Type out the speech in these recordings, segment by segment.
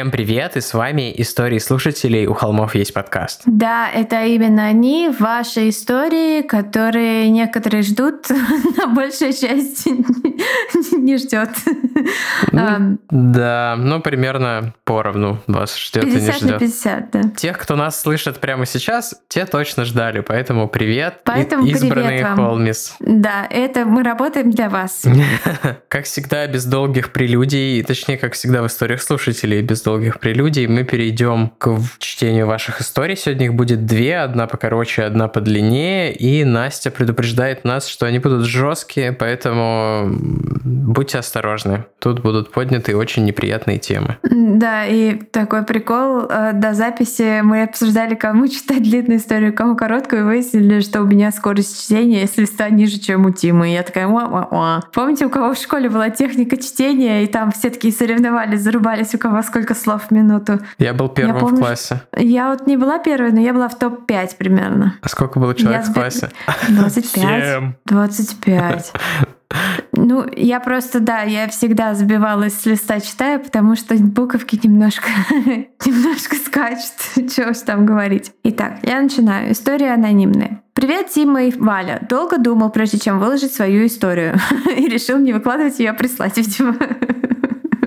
Всем привет, и с вами истории слушателей «У холмов есть подкаст». Да, это именно они, ваши истории, которые некоторые ждут, но большая часть не ждет. Да, ну примерно поровну вас ждет и не ждет. 50 на 50, да. Тех, кто нас слышит прямо сейчас, те точно ждали, поэтому привет, Поэтому избранные. Холмис. Да, это мы работаем для вас. Как всегда, без долгих прелюдий, точнее, как всегда в историях слушателей, без долгих прелюдий, мы перейдем к чтению ваших историй. Сегодня их будет две, одна покороче, одна подлиннее, и Настя предупреждает нас, что они будут жесткие, поэтому будьте осторожны. Тут будут подняты очень неприятные темы. Да, и такой прикол. э, До записи мы обсуждали, кому читать длинную историю, кому короткую, и выяснили, что у меня скорость чтения с листа ниже, чем у Тимы. И я такая, «Уа-уа-уа». Помните, у кого в школе была техника чтения, и там все такие соревновались, зарубались, у кого сколько слов в минуту. Я был первым помню, в классе. Я вот не была первой, но я была в топ-5 примерно. А сколько было человек Я в классе? 25. Семь. 25. Ну, я просто, да, я всегда сбивалась с листа читая, потому что буковки немножко, немножко скачут, чего уж там говорить. Итак, я начинаю. История анонимная. Привет, Тима и Валя. Долго думал, прежде чем выложить свою историю. И решил не выкладывать ее, а прислать, видимо.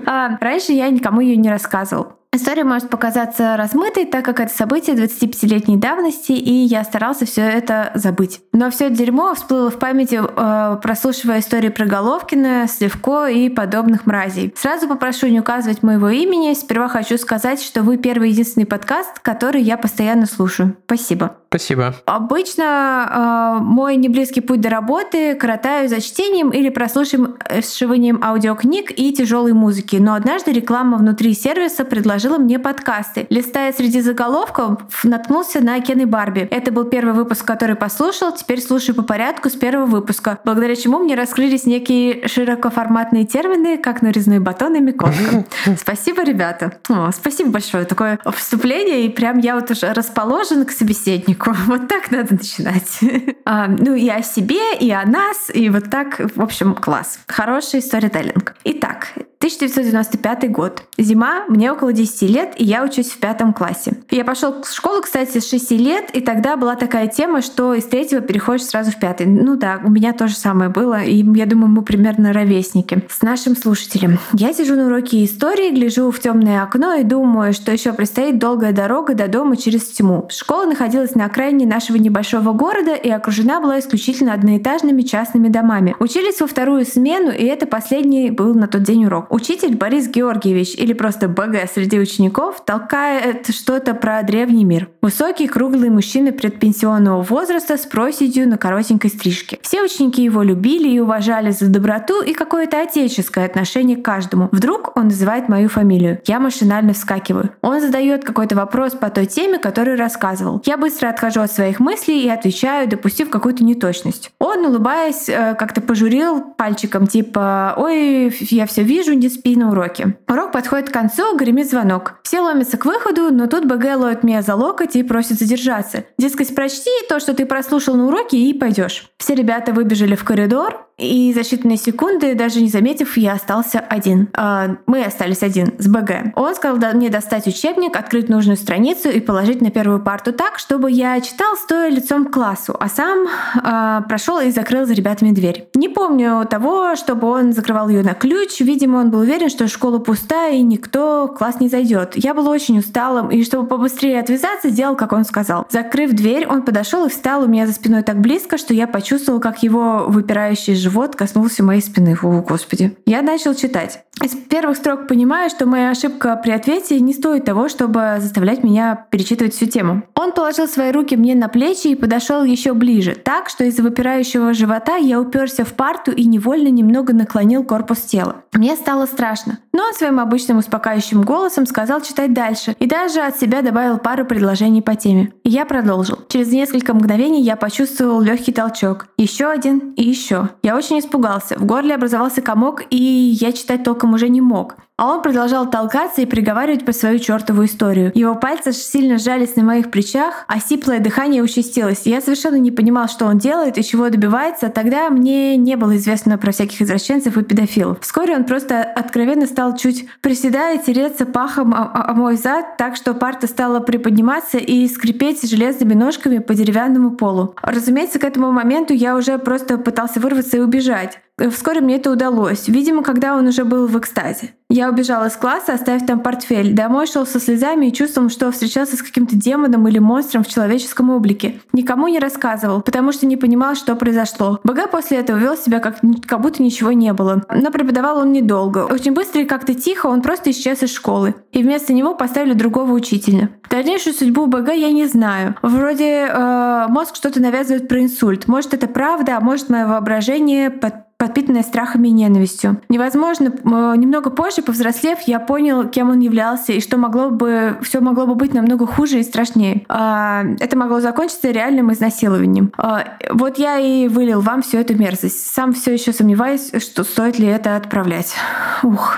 А, раньше я никому ее не рассказывал. История может показаться размытой, так как это событие 25-летней давности, и я старался все это забыть. Но все дерьмо всплыло в памяти, э, прослушивая истории про Головкина, Сливко и подобных мразей. Сразу попрошу не указывать моего имени. Сперва хочу сказать, что вы первый единственный подкаст, который я постоянно слушаю. Спасибо. Спасибо. Обычно э, мой неблизкий путь до работы коротаю за чтением или прослушиванием аудиокниг и тяжелой музыки. Но однажды реклама внутри сервиса предложила мне подкасты. Листая среди заголовков, наткнулся на Кен и Барби. Это был первый выпуск, который послушал. Теперь слушаю по порядку с первого выпуска, благодаря чему мне раскрылись некие широкоформатные термины, как нарезной батон и микотка. Спасибо, ребята. О, спасибо большое. Такое вступление, и прям я вот уже расположен к собеседнику. Вот так надо начинать. А, ну и о себе, и о нас, и вот так, в общем, класс. Хороший сторителлинг. Итак, 1995 год. Зима, мне около 10 лет, и я учусь в пятом классе. Я пошел в школу, кстати, с 6 лет, и тогда была такая тема, что из третьего переходишь сразу в пятый. Ну да, у меня то же самое было, и я думаю, мы примерно ровесники с нашим слушателем. Я сижу на уроке истории, гляжу в темное окно и думаю, что еще предстоит долгая дорога до дома через тьму. Школа находилась на окраине нашего небольшого города и окружена была исключительно одноэтажными частными домами. Учились во вторую смену, и это последний был на тот день урок. Учитель Борис Георгиевич, или просто БГ среди учеников, толкает что-то про древний мир. Высокий, круглый мужчина предпенсионного возраста с проседью на коротенькой стрижке. Все ученики его любили и уважали за доброту и какое-то отеческое отношение к каждому. Вдруг он называет мою фамилию. Я машинально вскакиваю. Он задает какой-то вопрос по той теме, которую рассказывал. Я быстро отхожу от своих мыслей и отвечаю, допустив какую-то неточность. Он, улыбаясь, э, как-то пожурил пальчиком, типа «Ой, я все вижу, не спи на уроке». Урок подходит к концу, гремит звонок. Все ломятся к выходу, но тут БГ ловит меня за локоть и просит задержаться. Дескать, прочти то, что ты прослушал на уроке, и пойдешь. Все ребята выбежали в коридор, и за считанные секунды, даже не заметив, я остался один. А, мы остались один с БГ. Он сказал мне достать учебник, открыть нужную страницу и положить на первую парту так, чтобы я читал, стоя лицом к классу, а сам а, прошел и закрыл за ребятами дверь. Не помню того, чтобы он закрывал ее на ключ. Видимо, он был уверен, что школа пустая и никто в класс не зайдет. Я был очень усталым, и чтобы побыстрее отвязаться, сделал, как он сказал. Закрыв дверь, он подошел и встал у меня за спиной так близко, что я почувствовал, как его выпирающий живот коснулся моей спины. О, господи. Я начал читать. Из первых строк понимаю, что моя ошибка при ответе не стоит того, чтобы заставлять меня перечитывать всю тему. Он положил свои руки мне на плечи и подошел еще ближе, так, что из-за выпирающего живота я уперся в парту и невольно немного наклонил корпус тела. Мне стало страшно, но он своим обычным успокаивающим голосом сказал читать дальше и даже от себя добавил пару предложений по теме. И я продолжил. Через несколько мгновений я почувствовал легкий толчок. Еще один и еще. Я очень испугался. В горле образовался комок, и я читать толком уже не мог. А он продолжал толкаться и приговаривать по свою чертову историю. Его пальцы сильно сжались на моих плечах, а сиплое дыхание участилось. Я совершенно не понимал, что он делает и чего добивается. Тогда мне не было известно про всяких извращенцев и педофилов. Вскоре он просто откровенно стал чуть приседая, тереться пахом о, о мой зад, так что парта стала приподниматься и скрипеть железными ножками по деревянному полу. Разумеется, к этому моменту я уже просто пытался вырваться и убежать. Вскоре мне это удалось, видимо, когда он уже был в экстазе. Я убежала из класса, оставив там портфель. Домой шел со слезами и чувством, что встречался с каким-то демоном или монстром в человеческом облике. Никому не рассказывал, потому что не понимал, что произошло. БГ после этого вел себя как, как будто ничего не было. Но преподавал он недолго. Очень быстро и как-то тихо он просто исчез из школы. И вместо него поставили другого учителя. Дальнейшую судьбу БГ я не знаю. Вроде э, мозг что-то навязывает про инсульт. Может это правда, а может мое воображение под подпитанная страхами и ненавистью. Невозможно, э, немного позже, повзрослев, я понял, кем он являлся и что могло бы, все могло бы быть намного хуже и страшнее. А, это могло закончиться реальным изнасилованием. А, вот я и вылил вам всю эту мерзость. Сам все еще сомневаюсь, что стоит ли это отправлять. Ух.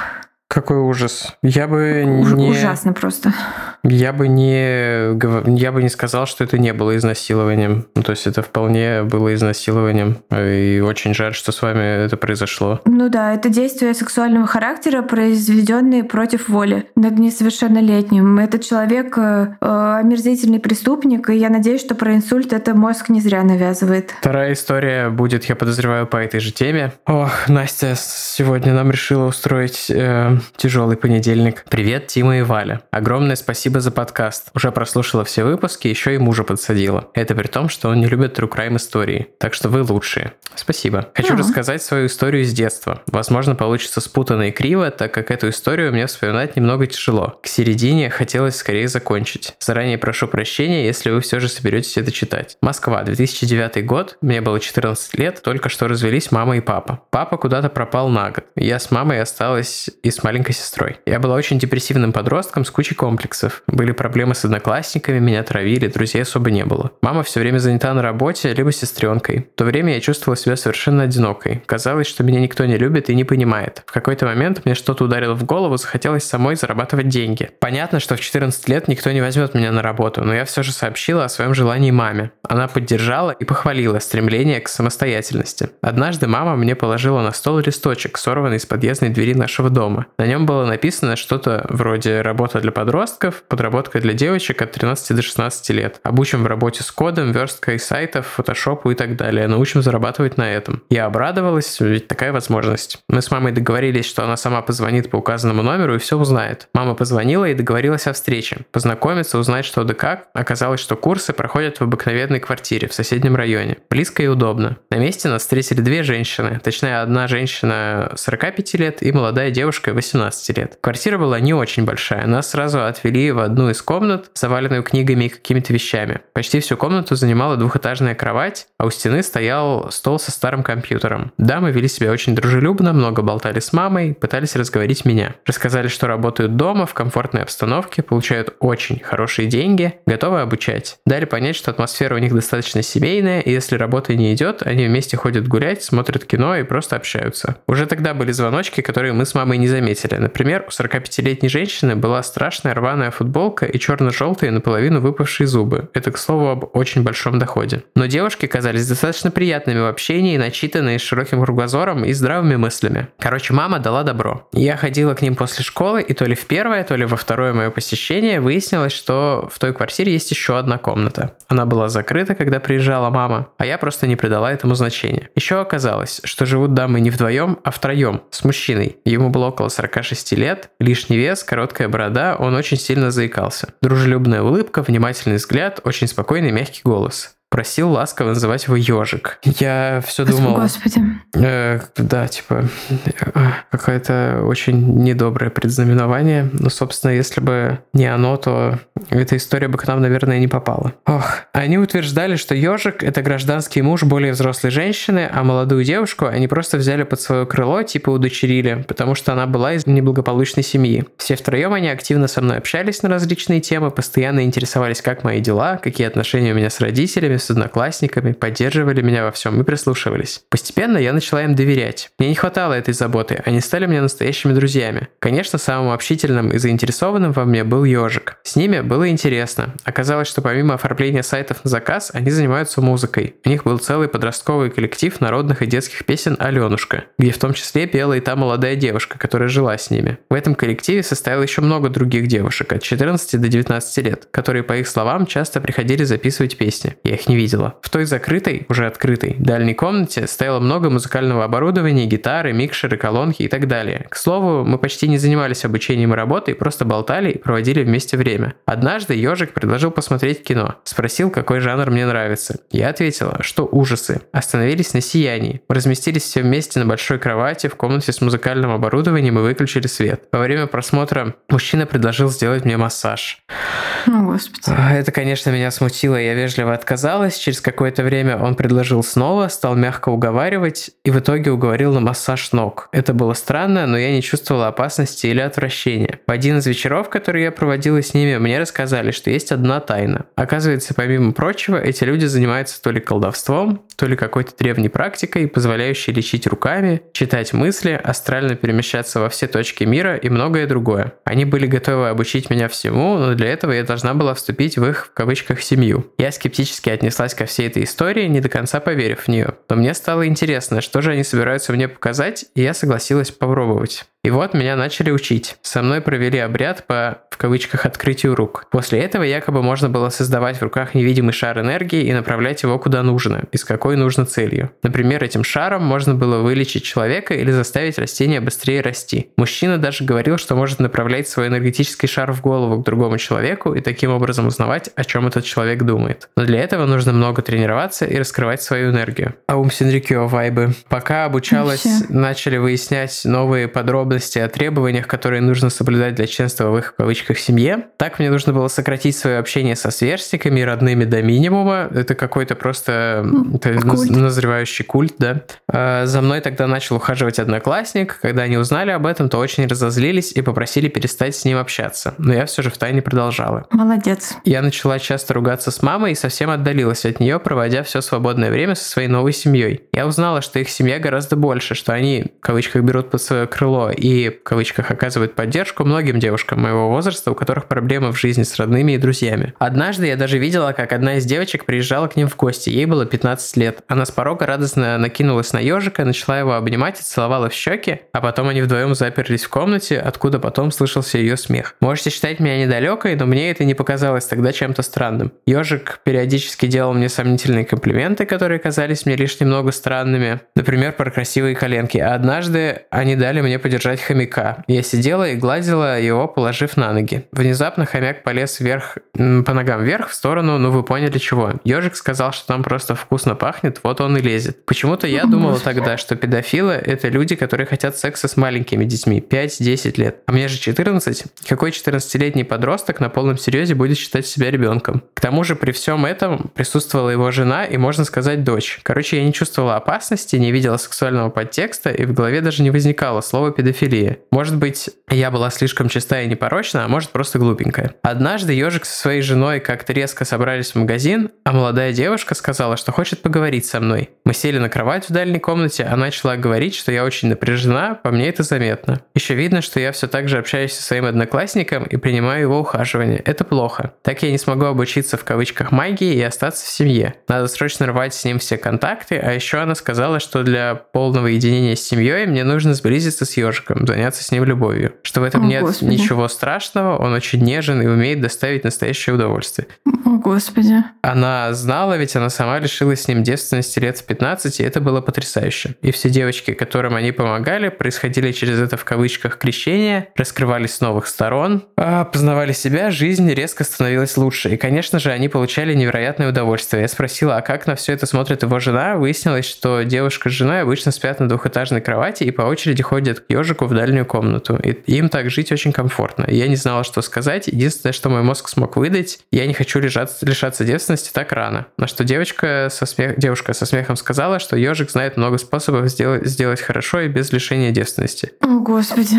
Какой ужас. Я бы Уж, не... Ужасно просто. Я бы не... Я бы не сказал, что это не было изнасилованием. Ну, то есть это вполне было изнасилованием. И очень жаль, что с вами это произошло. Ну да, это действия сексуального характера, произведенные против воли над несовершеннолетним. Этот человек э, омерзительный преступник, и я надеюсь, что про инсульт это мозг не зря навязывает. Вторая история будет, я подозреваю, по этой же теме. Ох, Настя сегодня нам решила устроить э, тяжелый понедельник. Привет, Тима и Валя. Огромное спасибо за подкаст. Уже прослушала все выпуски, еще и мужа подсадила. Это при том, что он не любит true crime истории. Так что вы лучшие. Спасибо. Хочу а. рассказать свою историю из детства. Возможно, получится спутанно и криво, так как эту историю мне вспоминать немного тяжело. К середине хотелось скорее закончить. Заранее прошу прощения, если вы все же соберетесь это читать. Москва, 2009 год. Мне было 14 лет, только что развелись мама и папа. Папа куда-то пропал на год. Я с мамой осталась и с маленькой сестрой. Я была очень депрессивным подростком с кучей комплексов. Были проблемы с одноклассниками, меня травили, друзей особо не было. Мама все время занята на работе, либо сестренкой. В то время я чувствовала себя совершенно одинокой. Казалось, что меня никто не любит и не понимает. В какой-то момент мне что-то ударило в голову, захотелось самой зарабатывать деньги. Понятно, что в 14 лет никто не возьмет меня на работу, но я все же сообщила о своем желании маме. Она поддержала и похвалила стремление к самостоятельности. Однажды мама мне положила на стол листочек, сорванный из подъездной двери нашего дома. На нем было написано что-то вроде «Работа для подростков», «Подработка для девочек от 13 до 16 лет», «Обучим в работе с кодом», «Версткой сайтов», «Фотошопу» и так далее. «Научим зарабатывать на этом». Я обрадовалась, ведь такая возможность. Мы с мамой договорились, что она сама позвонит по указанному номеру и все узнает. Мама позвонила и договорилась о встрече. Познакомиться, узнать что да как. Оказалось, что курсы проходят в обыкновенной квартире в соседнем районе. Близко и удобно. На месте нас встретили две женщины. Точнее, одна женщина 45 лет и молодая девушка 18 лет. Квартира была не очень большая. Нас сразу отвели в одну из комнат, заваленную книгами и какими-то вещами. Почти всю комнату занимала двухэтажная кровать, а у стены стоял стол со старым компьютером. Дамы вели себя очень дружелюбно, много болтали с мамой, пытались разговорить меня. Рассказали, что работают дома, в комфортной обстановке, получают очень хорошие деньги, готовы обучать. Дали понять, что атмосфера у них достаточно семейная, и если работа не идет, они вместе ходят гулять, смотрят кино и просто общаются. Уже тогда были звоночки, которые мы с мамой не заметили. Например, у 45-летней женщины была страшная рваная футболка и черно-желтые наполовину выпавшие зубы. Это, к слову, об очень большом доходе. Но девушки казались достаточно приятными в общении, начитанные, широким кругозором и здравыми мыслями. Короче, мама дала добро. Я ходила к ним после школы, и то ли в первое, то ли во второе мое посещение выяснилось, что в той квартире есть еще одна комната. Она была закрыта, когда приезжала мама, а я просто не придала этому значения. Еще оказалось, что живут дамы не вдвоем, а втроем, с мужчиной. Ему было около 46 лет, лишний вес, короткая борода, он очень сильно заикался. Дружелюбная улыбка, внимательный взгляд, очень спокойный мягкий голос просил ласково называть его ежик. Я все думал... Господи. Э, да, типа, э, какое-то очень недоброе предзнаменование. Но, собственно, если бы не оно, то эта история бы к нам, наверное, не попала. Ох. Они утверждали, что ежик — это гражданский муж более взрослой женщины, а молодую девушку они просто взяли под свое крыло, типа удочерили, потому что она была из неблагополучной семьи. Все втроем они активно со мной общались на различные темы, постоянно интересовались, как мои дела, какие отношения у меня с родителями, с одноклассниками, поддерживали меня во всем и прислушивались. Постепенно я начала им доверять. Мне не хватало этой заботы, они стали мне настоящими друзьями. Конечно, самым общительным и заинтересованным во мне был ежик. С ними было интересно. Оказалось, что помимо оформления сайтов на заказ, они занимаются музыкой. У них был целый подростковый коллектив народных и детских песен «Аленушка», где в том числе пела и та молодая девушка, которая жила с ними. В этом коллективе состояло еще много других девушек от 14 до 19 лет, которые, по их словам, часто приходили записывать песни. Я их не видела. В той закрытой, уже открытой, дальней комнате стояло много музыкального оборудования, гитары, микшеры, колонки и так далее. К слову, мы почти не занимались обучением и работой, просто болтали и проводили вместе время. Однажды ежик предложил посмотреть кино. Спросил, какой жанр мне нравится. Я ответила, что ужасы. Остановились на сиянии. Разместились все вместе на большой кровати в комнате с музыкальным оборудованием и выключили свет. Во время просмотра мужчина предложил сделать мне массаж. О, Господи. А, Это, конечно, меня смутило, я вежливо отказалась. Через какое-то время он предложил снова, стал мягко уговаривать и в итоге уговорил на массаж ног. Это было странно, но я не чувствовала опасности или отвращения. В один из вечеров, которые я проводила с ними, мне рассказали, что есть одна тайна. Оказывается, помимо прочего, эти люди занимаются то ли колдовством, то ли какой-то древней практикой, позволяющей лечить руками, читать мысли, астрально перемещаться во все точки мира и многое другое. Они были готовы обучить меня всему, но для этого я должна была вступить в их, в кавычках, семью. Я скептически отнеслась ко всей этой истории, не до конца поверив в нее. Но мне стало интересно, что же они собираются мне показать, и я согласилась попробовать. И вот меня начали учить. Со мной провели обряд по, в кавычках, открытию рук. После этого якобы можно было создавать в руках невидимый шар энергии и направлять его куда нужно, и с какой нужно целью. Например, этим шаром можно было вылечить человека или заставить растение быстрее расти. Мужчина даже говорил, что может направлять свой энергетический шар в голову к другому человеку и таким образом узнавать, о чем этот человек думает. Но для этого нужно много тренироваться и раскрывать свою энергию. Аум Синрикё вайбы. Пока обучалась, Вообще. начали выяснять новые подробности о требованиях, которые нужно соблюдать для членства в их, кавычках, семье. Так мне нужно было сократить свое общение со сверстниками и родными до минимума. Это какой-то просто это культ. наз- назревающий культ, да. А, За мной тогда начал ухаживать одноклассник. Когда они узнали об этом, то очень разозлились и попросили перестать с ним общаться. Но я все же втайне продолжала. Молодец. Я начала часто ругаться с мамой и совсем отдалилась от нее, проводя все свободное время со своей новой семьей. Я узнала, что их семья гораздо больше, что они, в кавычках, берут под свое крыло и, в кавычках, оказывают поддержку многим девушкам моего возраста, у которых проблемы в жизни с родными и друзьями. Однажды я даже видела, как одна из девочек приезжала к ним в гости. Ей было 15 лет. Она с порога радостно накинулась на ежика, начала его обнимать и целовала в щеки, а потом они вдвоем заперлись в комнате, откуда потом слышался ее смех. Можете считать меня недалекой, но мне это не показалось тогда чем-то странным. Ежик периодически делал мне сомнительные комплименты, которые казались мне лишь немного странными. Например, про красивые коленки. А однажды они дали мне подержать хомяка. Я сидела и гладила его, положив на ноги. Внезапно хомяк полез вверх, по ногам вверх, в сторону, ну вы поняли чего. Ежик сказал, что там просто вкусно пахнет, вот он и лезет. Почему-то я думала тогда, что педофилы — это люди, которые хотят секса с маленькими детьми, 5-10 лет. А мне же 14. Какой 14-летний подросток на полном серьезе будет считать себя ребенком? К тому же при всем этом присутствовала его жена и, можно сказать, дочь. Короче, я не чувствовала опасности, не видела сексуального подтекста, и в голове даже не возникало слова педофилия. Может быть, я была слишком чистая и непорочна, а может просто глупенькая. Однажды ежик со своей женой как-то резко собрались в магазин, а молодая девушка сказала, что хочет поговорить со мной. Мы сели на кровать в дальней комнате, она начала говорить, что я очень напряжена, по мне это заметно. Еще видно, что я все так же общаюсь со своим одноклассником и принимаю его ухаживание. Это плохо. Так я не смогу обучиться в кавычках магии и остаться в семье. Надо срочно рвать с ним все контакты, а еще она сказала, что для полного единения с семьей мне нужно сблизиться с ежиком, заняться с ним любовью. Что в этом О, нет Господи. ничего страшного, он очень нежен и умеет доставить настоящее удовольствие. О, Господи. Она знала, ведь она сама лишилась с ним девственности лет в 15, и это было потрясающе. И все девочки, которым они помогали, происходили через это в кавычках крещение, раскрывались с новых сторон, а, познавали себя, жизнь резко становилась лучше. И, конечно же, они получали невероятное удовольствие. Я спросила, а как на все это смотрит его жена? Выяснилось, что девушка с женой обычно спят на двухэтажной кровати и по очереди ходят к ежику в дальнюю комнату. И им так жить очень комфортно. Я не знала, что сказать. Единственное, что мой мозг смог выдать, я не хочу лежаться, лишаться девственности так рано. На что девочка со смех... девушка со смехом сказала, сказала, что ежик знает много способов сделать, сделать хорошо и без лишения девственности. О, господи.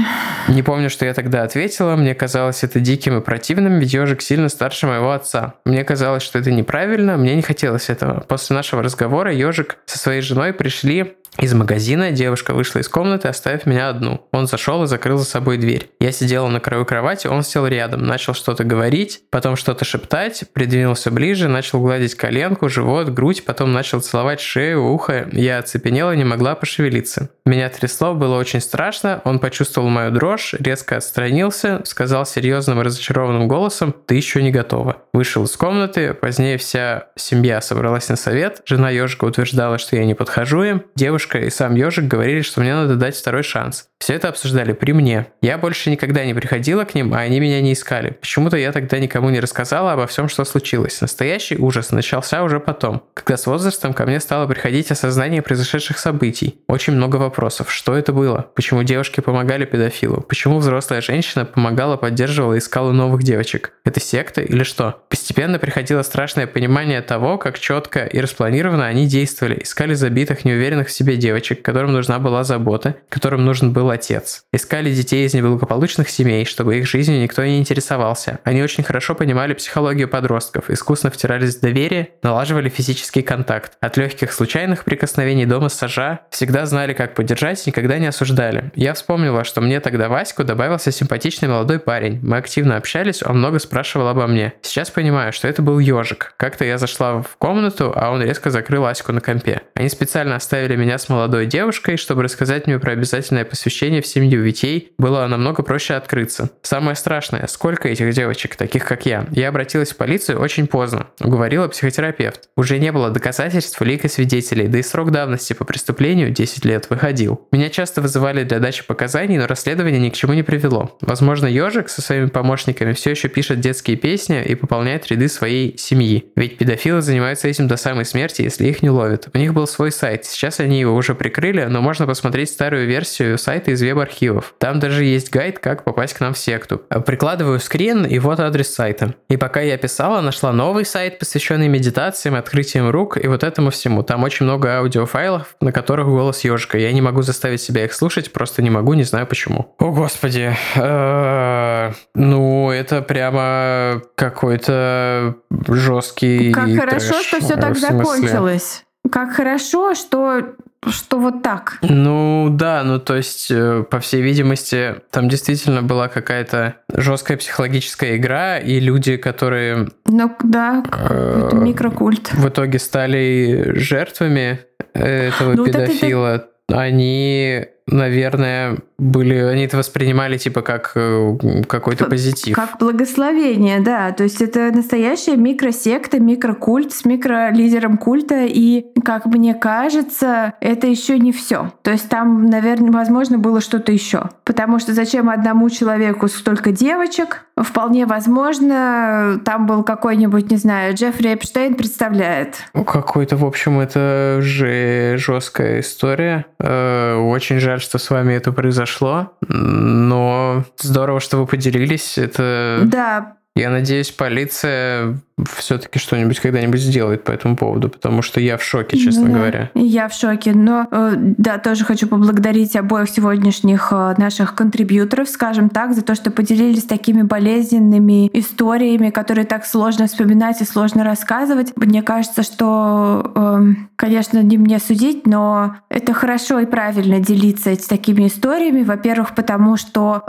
Не помню, что я тогда ответила. Мне казалось это диким и противным, ведь ежик сильно старше моего отца. Мне казалось, что это неправильно, мне не хотелось этого. После нашего разговора ежик со своей женой пришли из магазина девушка вышла из комнаты, оставив меня одну. Он зашел и закрыл за собой дверь. Я сидела на краю кровати, он сел рядом, начал что-то говорить, потом что-то шептать, придвинулся ближе, начал гладить коленку, живот, грудь, потом начал целовать шею, ухо. Я оцепенела и не могла пошевелиться. Меня трясло, было очень страшно. Он почувствовал мою дрожь, резко отстранился, сказал серьезным и разочарованным голосом «Ты еще не готова». Вышел из комнаты, позднее вся семья собралась на совет. Жена ежика утверждала, что я не подхожу им. Девушка и сам ежик говорили, что мне надо дать второй шанс. Все это обсуждали при мне. Я больше никогда не приходила к ним, а они меня не искали. Почему-то я тогда никому не рассказала обо всем, что случилось. Настоящий ужас начался уже потом, когда с возрастом ко мне стало приходить осознание произошедших событий. Очень много вопросов. Что это было? Почему девушки помогали педофилу? Почему взрослая женщина помогала, поддерживала и искала новых девочек? Это секта или что? Постепенно приходило страшное понимание того, как четко и распланированно они действовали, искали забитых, неуверенных в себе девочек, которым нужна была забота, которым нужен был отец. Искали детей из неблагополучных семей, чтобы их жизнью никто не интересовался. Они очень хорошо понимали психологию подростков, искусно втирались в доверие, налаживали физический контакт. От легких случайных прикосновений до массажа всегда знали, как поддержать, никогда не осуждали. Я вспомнила, что мне тогда Ваську добавился симпатичный молодой парень. Мы активно общались, он много спрашивал обо мне. Сейчас понимаю, что это был ежик. Как-то я зашла в комнату, а он резко закрыл Аську на компе. Они специально оставили меня с молодой девушкой, чтобы рассказать мне про обязательное посвящение в семью, ведь ей было намного проще открыться. Самое страшное, сколько этих девочек, таких как я. Я обратилась в полицию очень поздно, уговорила психотерапевт. Уже не было доказательств, улик и свидетелей, да и срок давности по преступлению 10 лет выходил. Меня часто вызывали для дачи показаний, но расследование ни к чему не привело. Возможно, ежик со своими помощниками все еще пишет детские песни и пополняет ряды своей семьи. Ведь педофилы занимаются этим до самой смерти, если их не ловят. У них был свой сайт, сейчас они его уже прикрыли, но можно посмотреть старую версию сайта из веб-архивов. Там даже есть гайд, как попасть к нам в секту. Прикладываю скрин, и вот адрес сайта. И пока я писала, нашла новый сайт, посвященный медитациям, открытием рук и вот этому всему. Там очень много аудиофайлов, на которых голос ежика. Я не могу заставить себя их слушать, просто не могу, не знаю почему. О, господи. Э, ну, это прямо какой-то жесткий Как хорошо, что все так закончилось. Как хорошо, что что вот так. Ну да, ну то есть, э, по всей видимости, там действительно была какая-то жесткая психологическая игра, и люди, которые... Ну да, э, микрокульт. В итоге стали жертвами этого ну, педофила. Вот это они, наверное, были, они это воспринимали типа как э, какой-то позитив. Как благословение, да. То есть это настоящая микросекта, микрокульт с микролидером культа. И, как мне кажется, это еще не все. То есть там, наверное, возможно, было что-то еще. Потому что зачем одному человеку столько девочек? Вполне возможно, там был какой-нибудь, не знаю, Джеффри Эпштейн представляет. Какой-то, в общем, это же жесткая история. Э, очень жаль, что с вами это произошло, но здорово, что вы поделились. Это... Да, я надеюсь, полиция все-таки что-нибудь когда-нибудь сделает по этому поводу, потому что я в шоке, честно да, говоря. Я в шоке, но э, да, тоже хочу поблагодарить обоих сегодняшних э, наших контрибьюторов, скажем так, за то, что поделились такими болезненными историями, которые так сложно вспоминать и сложно рассказывать. Мне кажется, что, эм, конечно, не мне судить, но это хорошо и правильно делиться такими историями. Во-первых, потому что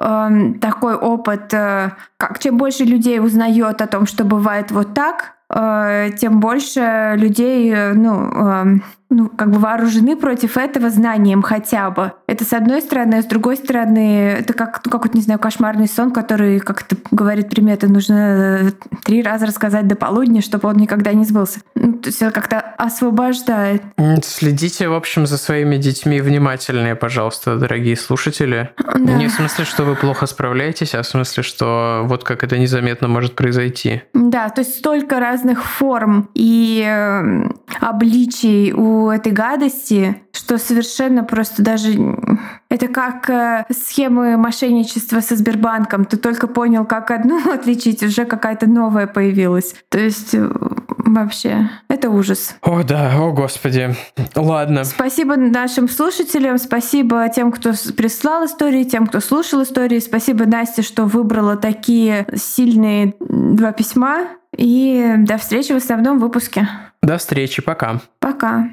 такой опыт, э, как чем больше людей узнает о том, что бывает вот так, э, тем больше людей, э, ну, эм, ну, как бы вооружены против этого знанием хотя бы. Это с одной стороны, а с другой стороны, это как, ну, как вот, не знаю, кошмарный сон, который, как это говорит примета, нужно э, три раза рассказать до полудня, чтобы он никогда не сбылся. Ну, то есть это как-то освобождает. Следите, в общем, за своими детьми внимательнее, пожалуйста, дорогие слушатели. Да. Не в смысле, что вы плохо справляетесь, а в смысле, что вот как это незаметно может произойти. Да, то есть столько разных форм и э, обличий у этой гадости, что совершенно просто даже... Это как э, схемы мошенничества со Сбербанком. Ты только понял, как одну отличить, уже какая-то новая появилась. То есть э, вообще, это ужас. О да, о господи. Ладно. Спасибо нашим слушателям, спасибо тем, кто прислал истории, тем, кто слушал истории. Спасибо Насте, что выбрала такие сильные два письма. И до встречи в основном выпуске. До встречи, пока. Пока.